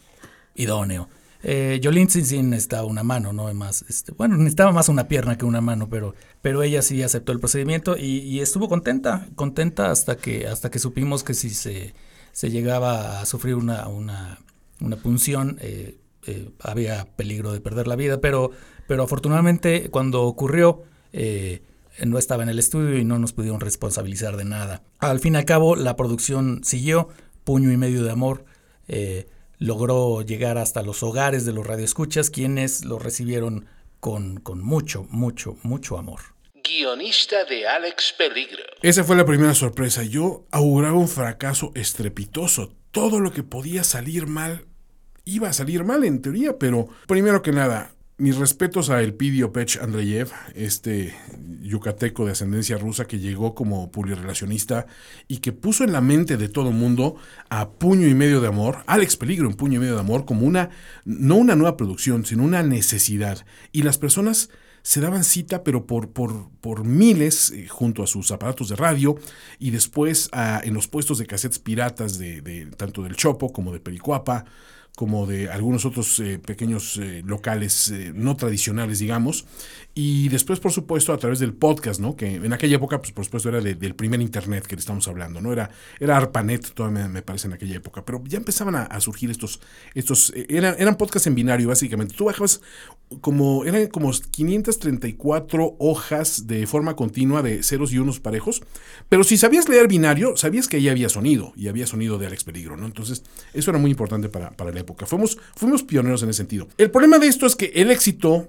idóneo. Eh, Jolene Sin necesitaba una mano, no más. Este, bueno, necesitaba más una pierna que una mano, pero, pero ella sí aceptó el procedimiento y, y, estuvo contenta, contenta hasta que, hasta que supimos que si se, se llegaba a sufrir una, una, una punción, eh, eh, había peligro de perder la vida, pero, pero afortunadamente cuando ocurrió, eh, no estaba en el estudio y no nos pudieron responsabilizar de nada. Al fin y al cabo, la producción siguió, puño y medio de amor. Eh, logró llegar hasta los hogares de los radioescuchas, quienes lo recibieron con, con mucho, mucho, mucho amor. Guionista de Alex Peligro. Esa fue la primera sorpresa. Yo auguraba un fracaso estrepitoso. Todo lo que podía salir mal iba a salir mal en teoría, pero primero que nada, mis respetos a Elpidio Pech Andreyev, este yucateco de ascendencia rusa que llegó como publirelacionista y que puso en la mente de todo mundo a Puño y Medio de Amor, Alex Peligro en Puño y Medio de Amor, como una, no una nueva producción, sino una necesidad. Y las personas se daban cita, pero por, por, por miles, eh, junto a sus aparatos de radio, y después ah, en los puestos de cassettes piratas de, de tanto del Chopo como de Pericuapa, como de algunos otros eh, pequeños eh, locales eh, no tradicionales, digamos. Y después, por supuesto, a través del podcast, ¿no? Que en aquella época, pues por supuesto, era de, del primer internet que le estamos hablando, ¿no? Era, era ARPANET, todavía me, parece en aquella época. Pero ya empezaban a, a surgir estos, estos eran, eran podcasts en binario, básicamente. Tú bajabas como, eran como 534 hojas de forma continua de ceros y unos parejos. Pero si sabías leer binario, sabías que ahí había sonido, y había sonido de Alex Peligro, ¿no? Entonces, eso era muy importante para, para la época. Fuimos, fuimos pioneros en ese sentido. El problema de esto es que el éxito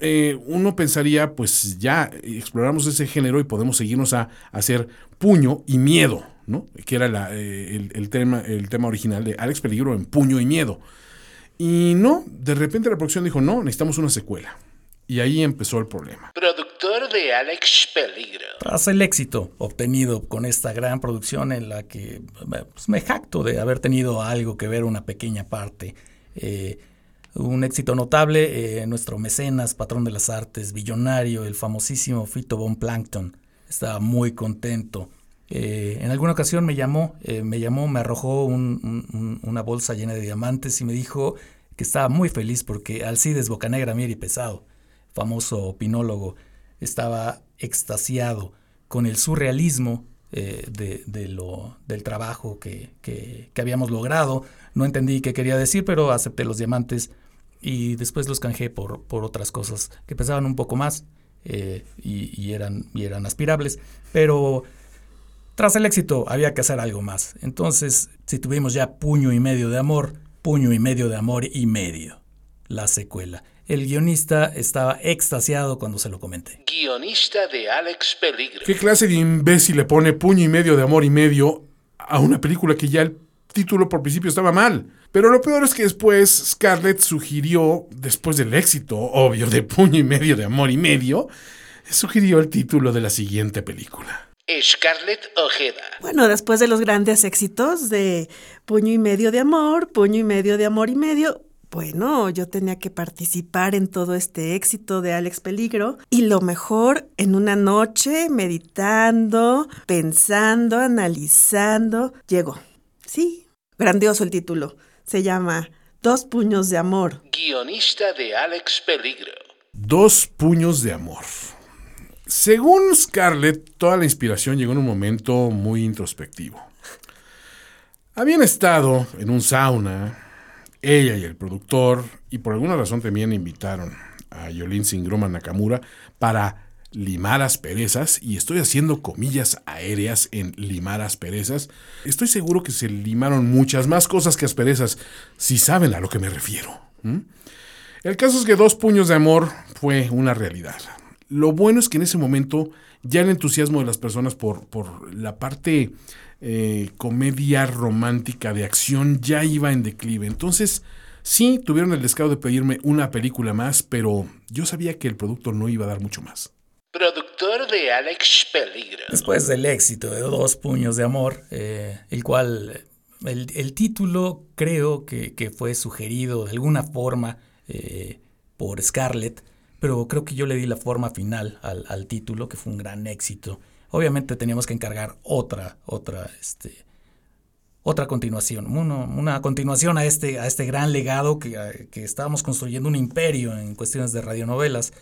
eh, uno pensaría, pues ya exploramos ese género y podemos seguirnos a, hacer puño y miedo, ¿no? Que era eh, el, el, tema, el tema original de Alex Peligro en puño y miedo. Y no, de repente la producción dijo, no, necesitamos una secuela. Y ahí empezó el problema. Productor de Alex Peligro. Tras el éxito obtenido con esta gran producción en la que pues, me jacto de haber tenido algo que ver una pequeña parte, eh, un éxito notable, eh, nuestro mecenas, patrón de las artes, billonario, el famosísimo Fito Von Plankton, estaba muy contento. Eh, en alguna ocasión me llamó, eh, me llamó, me arrojó un, un, una bolsa llena de diamantes y me dijo que estaba muy feliz porque Alcides Bocanegra Mieri Pesado, famoso opinólogo, estaba extasiado con el surrealismo eh, de, de lo, del trabajo que, que, habíamos logrado. No entendí qué quería decir, pero acepté los diamantes y después los canjeé por, por otras cosas que pesaban un poco más eh, y, y, eran, y eran aspirables. Pero tras el éxito había que hacer algo más. Entonces, si tuvimos ya puño y medio de amor, puño y medio de amor y medio, la secuela. El guionista estaba extasiado cuando se lo comenté. Guionista de Alex Peligro. ¿Qué clase de imbécil le pone puño y medio de amor y medio a una película que ya el título por principio estaba mal? Pero lo peor es que después Scarlett sugirió, después del éxito obvio de puño y medio de amor y medio, sugirió el título de la siguiente película. Scarlett Ojeda. Bueno, después de los grandes éxitos de Puño y medio de amor, Puño y medio de amor y medio, bueno, yo tenía que participar en todo este éxito de Alex Peligro y lo mejor en una noche, meditando, pensando, analizando, llegó. Sí, grandioso el título. Se llama Dos puños de amor. Guionista de Alex Peligro. Dos puños de amor. Según Scarlett, toda la inspiración llegó en un momento muy introspectivo. Habían estado en un sauna, ella y el productor, y por alguna razón también invitaron a Yolin Singroma Nakamura para limar asperezas, y estoy haciendo comillas aéreas en limar asperezas. Estoy seguro que se limaron muchas más cosas que asperezas, si saben a lo que me refiero. El caso es que Dos Puños de Amor fue una realidad. lo bueno es que en ese momento ya el entusiasmo de las personas por, por la parte eh, comedia romántica de acción ya iba en declive. Entonces, sí, tuvieron el descaro de pedirme una película más, pero yo sabía que el producto no iba a dar mucho más. Productor de Alex Peligro. Después del éxito de Dos Puños de Amor, eh, el cual el, título creo que, fue sugerido de alguna forma eh, por Scarlett, pero creo que yo le di la forma final al, título, que fue un gran éxito. Obviamente teníamos que encargar otra, otra, este, otra continuación, una continuación a este, a este gran legado que, que, estábamos construyendo un imperio en cuestiones de radionovelas.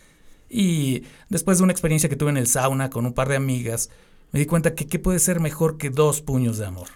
Y después de una experiencia que tuve en el sauna con un par de amigas, me di cuenta que qué puede ser mejor que dos puños de amor.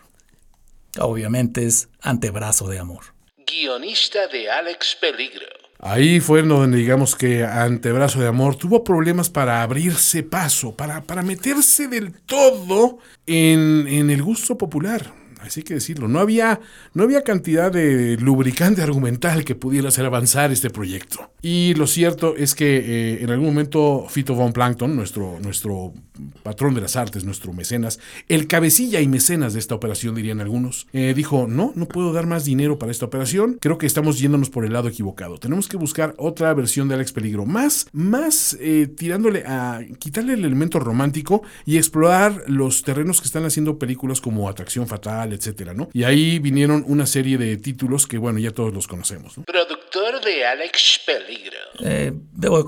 Obviamente es antebrazo de amor. Guionista de Alex Peligro. Ahí fue donde digamos que Antebrazo de Amor tuvo problemas para abrirse paso, para, para meterse del todo en, en el gusto popular así que decirlo. No había, no había cantidad de lubricante argumental que pudiera hacer avanzar este proyecto. Y lo cierto es que eh, en algún momento Fito von Plankton, nuestro, nuestro patrón de las artes, nuestro mecenas, el cabecilla y mecenas de esta operación, dirían algunos, eh, dijo, no, no puedo dar más dinero para esta operación, creo que estamos yéndonos por el lado equivocado. Tenemos que buscar otra versión de Alex Peligro, más, más eh, tirándole a quitarle el elemento romántico y explorar los terrenos que están haciendo películas como Atracción Fatal, etcétera, ¿no? Y ahí vinieron una serie de títulos que, bueno, ya todos los conocemos. Productor de Alex Peligro. Eh, debo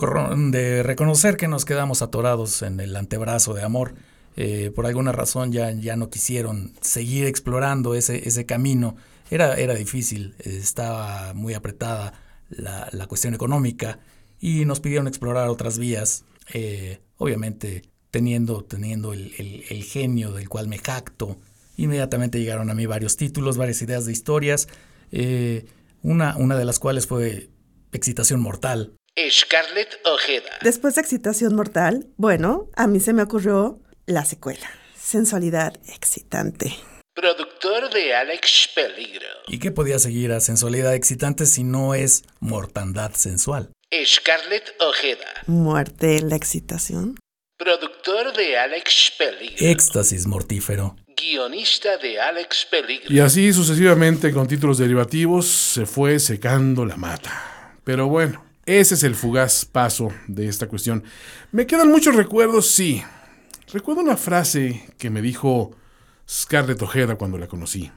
de reconocer que nos quedamos atorados en el antebrazo de amor. Eh, por alguna razón ya, ya no quisieron seguir explorando ese, ese camino. Era, era difícil, estaba muy apretada la, la cuestión económica y nos pidieron explorar otras vías. Eh, obviamente teniendo, teniendo el, el, genio del cual me jacto Inmediatamente llegaron a mí varios títulos, varias ideas de historias, eh, una, una de las cuales fue Excitación Mortal. Scarlett Ojeda. Después de Excitación Mortal, bueno, a mí se me ocurrió la secuela, Sensualidad Excitante. Productor de Alex Peligro. ¿Y qué podía seguir a Sensualidad Excitante si no es Mortandad Sensual? Scarlett Ojeda. Muerte, la excitación. Productor de Alex Peligro. Éxtasis mortífero guionista de Alex Peligro. Y así sucesivamente con títulos derivativos se fue secando la mata. Pero bueno, ese es el fugaz paso de esta cuestión. Me quedan muchos recuerdos, sí. Recuerdo una frase que me dijo Scarlett Ojeda cuando la conocí.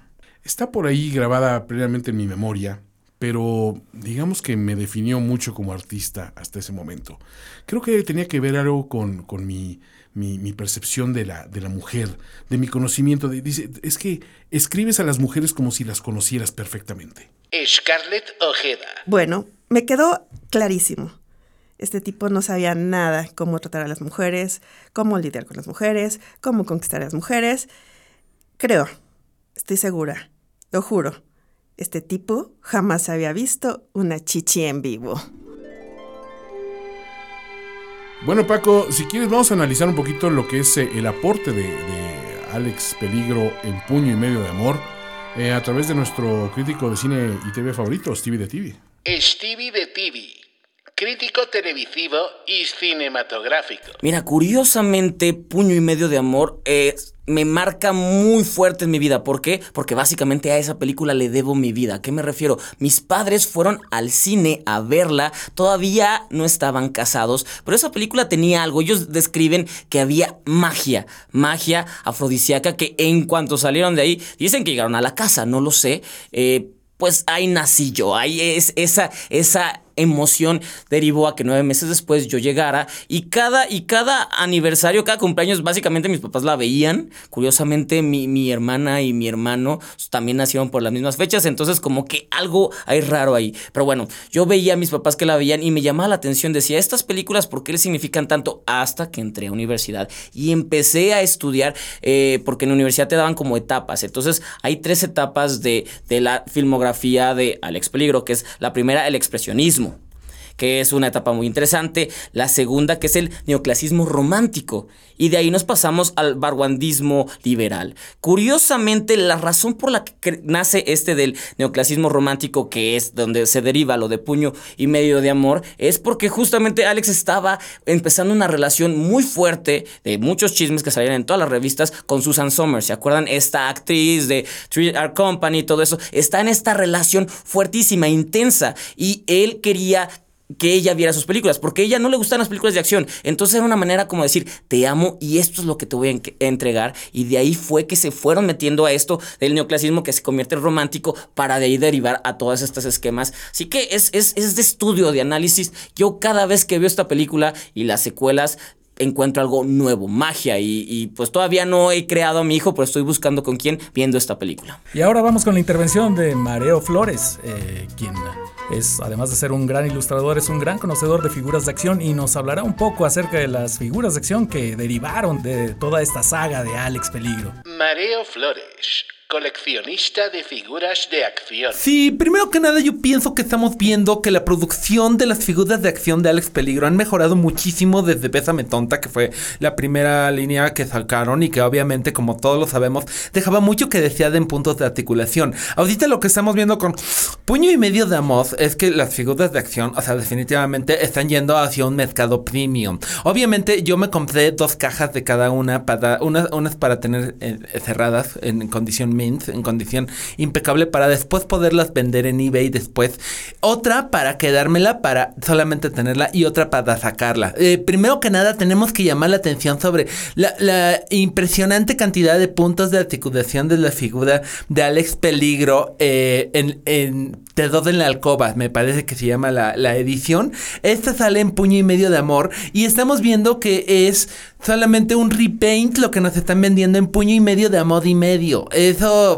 Está por ahí grabada previamente en mi memoria, pero digamos que me definió mucho como artista hasta ese momento. Creo que tenía que ver algo con, con mi mi, percepción de la, de la mujer, de mi conocimiento. dice, es que escribes a las mujeres como si las conocieras perfectamente. Scarlett Ojeda. Bueno, me quedó clarísimo. Este tipo no sabía nada cómo tratar a las mujeres, cómo lidiar con las mujeres, cómo conquistar a las mujeres. Creo, estoy segura, lo juro, este tipo jamás había visto una chichi en vivo. Bueno, Paco, si quieres, vamos a analizar un poquito lo que es eh, el aporte de, Alex Peligro en Puño y Medio de Amor eh, a través de nuestro crítico de cine y TV favorito, Stevie de TV. Stevie de TV, crítico televisivo y cinematográfico. Mira, curiosamente, Puño y Medio de Amor es me marca muy fuerte en mi vida. ¿Por qué? Porque básicamente a esa película le debo mi vida. ¿A qué me refiero? Mis padres fueron al cine a verla, todavía no estaban casados, pero esa película tenía algo. Ellos describen que había magia, magia afrodisíaca que en cuanto salieron de ahí, dicen que llegaron a la casa, no lo sé. Eh, pues ahí nací yo, es esa, esa emoción derivó a que nueve meses después yo llegara y cada, y cada aniversario, cada cumpleaños, básicamente mis papás la veían. Curiosamente, mi, mi hermana y mi hermano también nacieron por las mismas fechas, entonces como que algo hay raro ahí. Pero bueno, yo veía a mis papás que la veían y me llamaba la atención, decía, estas películas, ¿por qué le significan tanto? Hasta que entré a universidad y empecé a estudiar, eh, porque en universidad te daban como etapas. Entonces hay tres etapas de, de la filmografía de Alex Peligro, que es la primera, el expresionismo que es una etapa muy interesante. La segunda, que es el neoclasismo romántico. Y de ahí nos pasamos al barguandismo liberal. Curiosamente, la razón por la que nace este del neoclasismo romántico, que es donde se deriva lo de puño y medio de amor, es porque justamente Alex estaba empezando una relación muy fuerte de muchos chismes que salían en todas las revistas con Susan Somers. ¿Se acuerdan? Esta actriz de Three Art Company todo eso. Está en esta relación fuertísima, intensa. Y él quería que ella viera sus películas, porque a ella no le gustan las películas de acción. Entonces era una manera como decir, te amo y esto es lo que te voy a entregar. Y de ahí fue que se fueron metiendo a esto del neoclasismo que se convierte en romántico para de ahí derivar a todos estos esquemas. Así que es, es, es de estudio, de análisis. Yo cada vez que veo esta película y las secuelas, encuentro algo nuevo, magia, y, pues todavía no he creado a mi hijo, pero estoy buscando con quién viendo esta película. Y ahora vamos con la intervención de Mareo Flores, eh, quien es, además de ser un gran ilustrador, es un gran conocedor de figuras de acción y nos hablará un poco acerca de las figuras de acción que derivaron de toda esta saga de Alex Peligro. Mareo Flores coleccionista de figuras de acción. Sí, primero que nada yo pienso que estamos viendo que la producción de las figuras de acción de Alex Peligro han mejorado muchísimo desde Bésame Tonta, que fue la primera línea que sacaron y que obviamente, como todos lo sabemos, dejaba mucho que desear en puntos de articulación. Ahorita lo que estamos viendo con puño y medio de Amos es que las figuras de acción, o sea, definitivamente están yendo hacia un mercado premium. Obviamente yo me compré dos cajas de cada una, para, unas para tener eh, cerradas en condición mint en condición impecable para después poderlas vender en eBay después. Otra para quedármela para solamente tenerla y otra para sacarla. Eh, primero que nada tenemos que llamar la atención sobre la, impresionante cantidad de puntos de articulación de la figura de Alex Peligro eh, en, en Te dos en la alcoba, me parece que se llama la, la edición. Esta sale en puño y medio de amor y estamos viendo que es solamente un repaint lo que nos están vendiendo en puño y medio de amor y medio.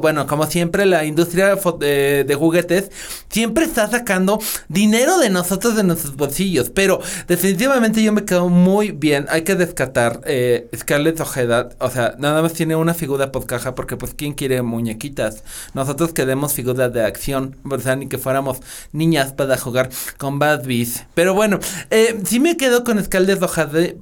Bueno, como siempre, la industria de, juguetes siempre está sacando dinero de nosotros de nuestros bolsillos. Pero definitivamente yo me quedo muy bien. Hay que descartar eh, Scarlett Ojeda. O sea, nada más tiene una figura por caja porque pues ¿quién quiere muñequitas? Nosotros queremos figuras de acción. O sea, ni que fuéramos niñas para jugar con Badbees. Pero bueno, eh, sí me quedo con Scarlett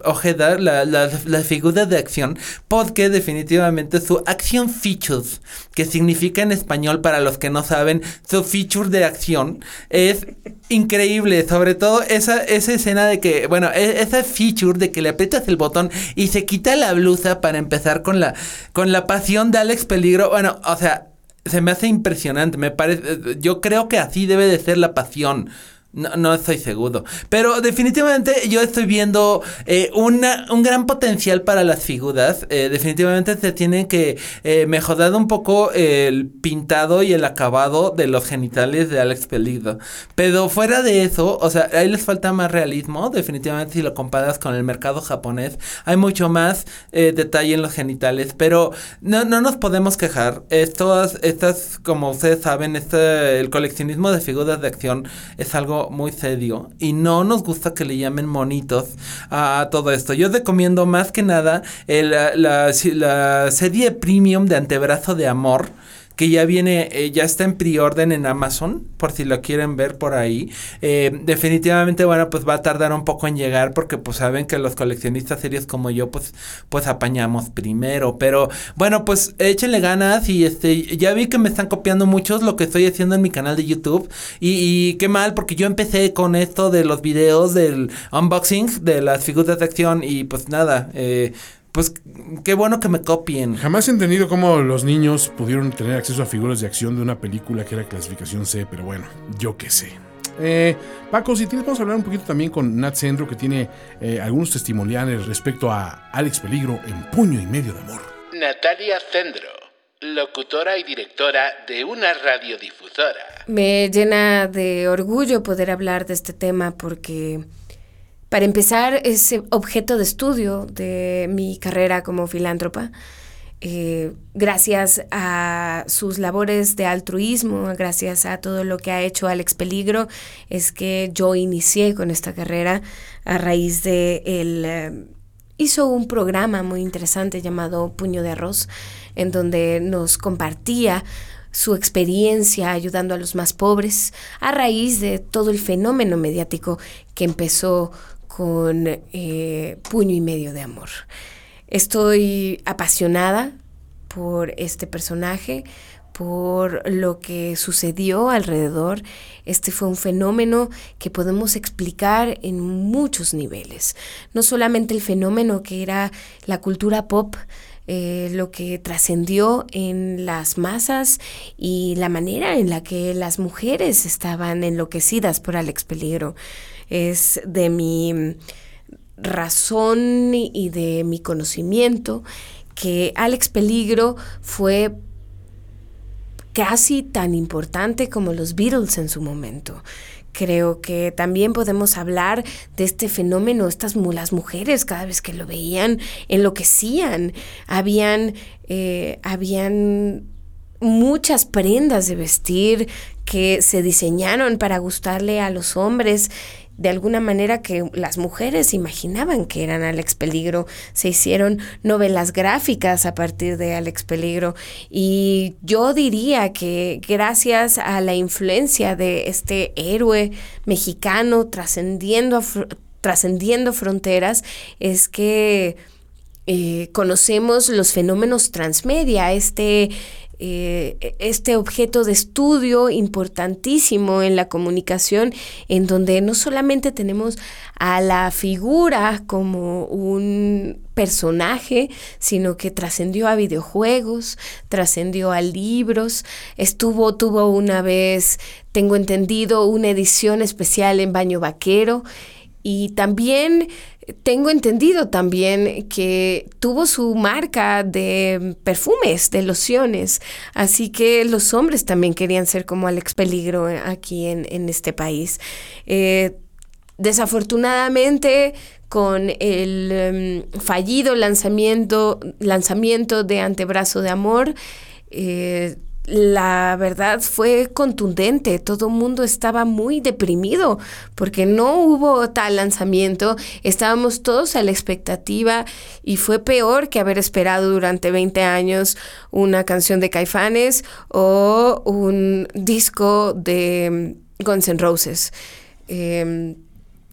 Ojeda, la, la las figuras de acción porque definitivamente su action features, que significa en español para los que no saben, su feature de acción es increíble, sobre todo esa, esa escena de que, bueno, e, esa feature de que le aprietas el botón y se quita la blusa para empezar con la, con la pasión de Alex Peligro, bueno, o sea, se me hace impresionante, me parece, yo creo que así debe de ser la pasión. No, no estoy seguro. Pero definitivamente yo estoy viendo eh, una, un gran potencial para las figuras. Eh, definitivamente se tiene que eh, mejorar un poco el pintado y el acabado de los genitales de Alex Peligro. Pero fuera de eso, o sea, ahí les falta más realismo. Definitivamente si lo comparas con el mercado japonés, hay mucho más detalle en los genitales. Pero no, no nos podemos quejar. Estas, estas, como ustedes saben, este, el coleccionismo de figuras de acción es algo muy serio y no nos gusta que le llamen monitos a todo esto. Yo recomiendo más que nada la, la serie premium de Antebrazo de Amor que ya viene, eh, ya está en preorden en Amazon, por si lo quieren ver por ahí. Eh, definitivamente, bueno, pues va a tardar un poco en llegar porque pues saben que los coleccionistas serios como yo, pues, pues apañamos primero. Pero bueno, pues échenle ganas y este, ya vi que me están copiando muchos lo que estoy haciendo en mi canal de YouTube. Y, qué mal, porque yo empecé con esto de los videos del unboxing de las figuras de acción y pues nada, eh, pues qué bueno que me copien. Jamás he entendido cómo los niños pudieron tener acceso a figuras de acción de una película que era clasificación C, pero bueno, yo qué sé. Eh, Paco, si tienes, vamos a hablar un poquito también con Nat Centro, que tiene eh, algunos testimoniales respecto a Alex Peligro en Puño y Medio de Amor. Natalia Centro, locutora y directora de una radiodifusora. Me llena de orgullo poder hablar de este tema porque para empezar, es objeto de estudio de mi carrera como filántropa. Eh, gracias a sus labores de altruismo, gracias a todo lo que ha hecho Alex Peligro, es que yo inicié con esta carrera a raíz de él. Eh, hizo un programa muy interesante llamado Puño de Arroz, en donde nos compartía su experiencia ayudando a los más pobres a raíz de todo el fenómeno mediático que empezó con eh, puño y medio de amor. Estoy apasionada por este personaje, por lo que sucedió alrededor. Este fue un fenómeno que podemos explicar en muchos niveles. No solamente el fenómeno que era la cultura pop, eh, lo que trascendió en las masas y la manera en la que las mujeres estaban enloquecidas por Alex Peligro. Es de mi razón y de mi conocimiento que Alex Peligro fue casi tan importante como los Beatles en su momento. Creo que también podemos hablar de este fenómeno, estas las mujeres cada vez que lo veían enloquecían, habían, eh, habían muchas prendas de vestir que se diseñaron para gustarle a los hombres de alguna manera que las mujeres imaginaban que eran Alex Peligro. Se hicieron novelas gráficas a partir de Alex Peligro. Y yo diría que gracias a la influencia de este héroe mexicano trascendiendo, trascendiendo fronteras, es que eh, conocemos los fenómenos transmedia, este eh, este objeto de estudio importantísimo en la comunicación, en donde no solamente tenemos a la figura como un personaje, sino que trascendió a videojuegos, trascendió a libros, estuvo, tuvo una vez, tengo entendido, una edición especial en Baño Vaquero. Y también tengo entendido también que tuvo su marca de perfumes, de lociones, así que los hombres también querían ser como Alex Peligro aquí en, este país. Eh, desafortunadamente, con el em, fallido lanzamiento, lanzamiento de Antebrazo de Amor, eh, la verdad fue contundente, todo el mundo estaba muy deprimido porque no hubo tal lanzamiento, estábamos todos a la expectativa y fue peor que haber esperado durante 20 años una canción de Caifanes o un disco de Guns N' Roses. Em,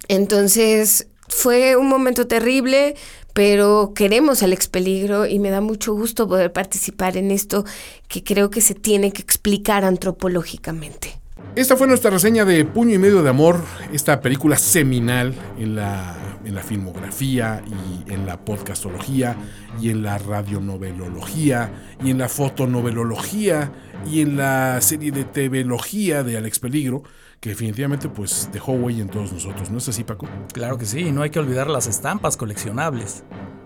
entonces fue un momento terrible, pero queremos al expeligro y me da mucho gusto poder participar en esto que creo que se tiene que explicar antropológicamente. Esta fue nuestra reseña de Puño y Medio de Amor, esta película seminal en la, en la filmografía y en la podcastología y en la radionovelología y en la fotonovelología y en la serie de TVología de Alex Peligro que definitivamente pues dejó huella en todos nosotros, ¿no es así Paco? Claro que sí, no hay que olvidar las estampas coleccionables.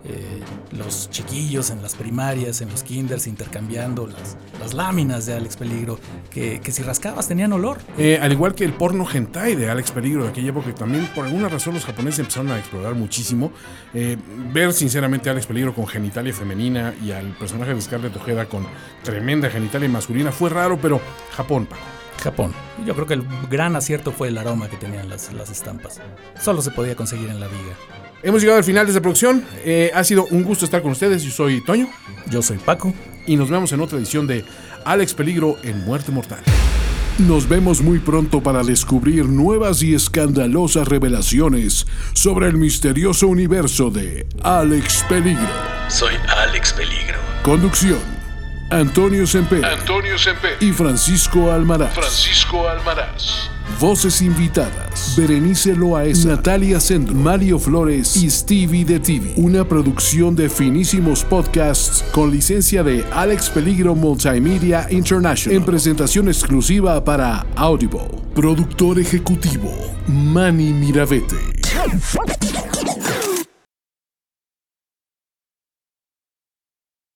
Eh, los chiquillos en las primarias, en los kinders, intercambiando las, las láminas de Alex Peligro, que, que si rascabas tenían olor. Eh, al igual que el porno hentai de Alex Peligro de aquella época, que también por alguna razón los japoneses empezaron a explorar muchísimo. Eh, ver sinceramente a Alex Peligro con genitalia femenina y al personaje de Scarlett Ojeda con tremenda genitalia masculina fue raro, pero Japón, Paco. Japón. Yo creo que el gran acierto fue el aroma que tenían las, las estampas. Solo se podía conseguir en la viga. Hemos llegado al final de esta producción. Eh, ha sido un gusto estar con ustedes. Yo soy Toño. Yo soy Paco. Y nos vemos en otra edición de Alex Peligro en Muerte Mortal. Nos vemos muy pronto para descubrir nuevas y escandalosas revelaciones sobre el misterioso universo de Alex Peligro. Soy Alex Peligro. Conducción. Antonio Semper. Antonio Semper. Y Francisco Almaraz. Francisco Almaraz. Voces invitadas: Berenice Loaesa, Natalia Sendro, Mario Flores y Stevie de TV. Una producción de finísimos podcasts con licencia de Alex Peligro Multimedia International. En presentación exclusiva para Audible. Productor ejecutivo: Manny Mirabete.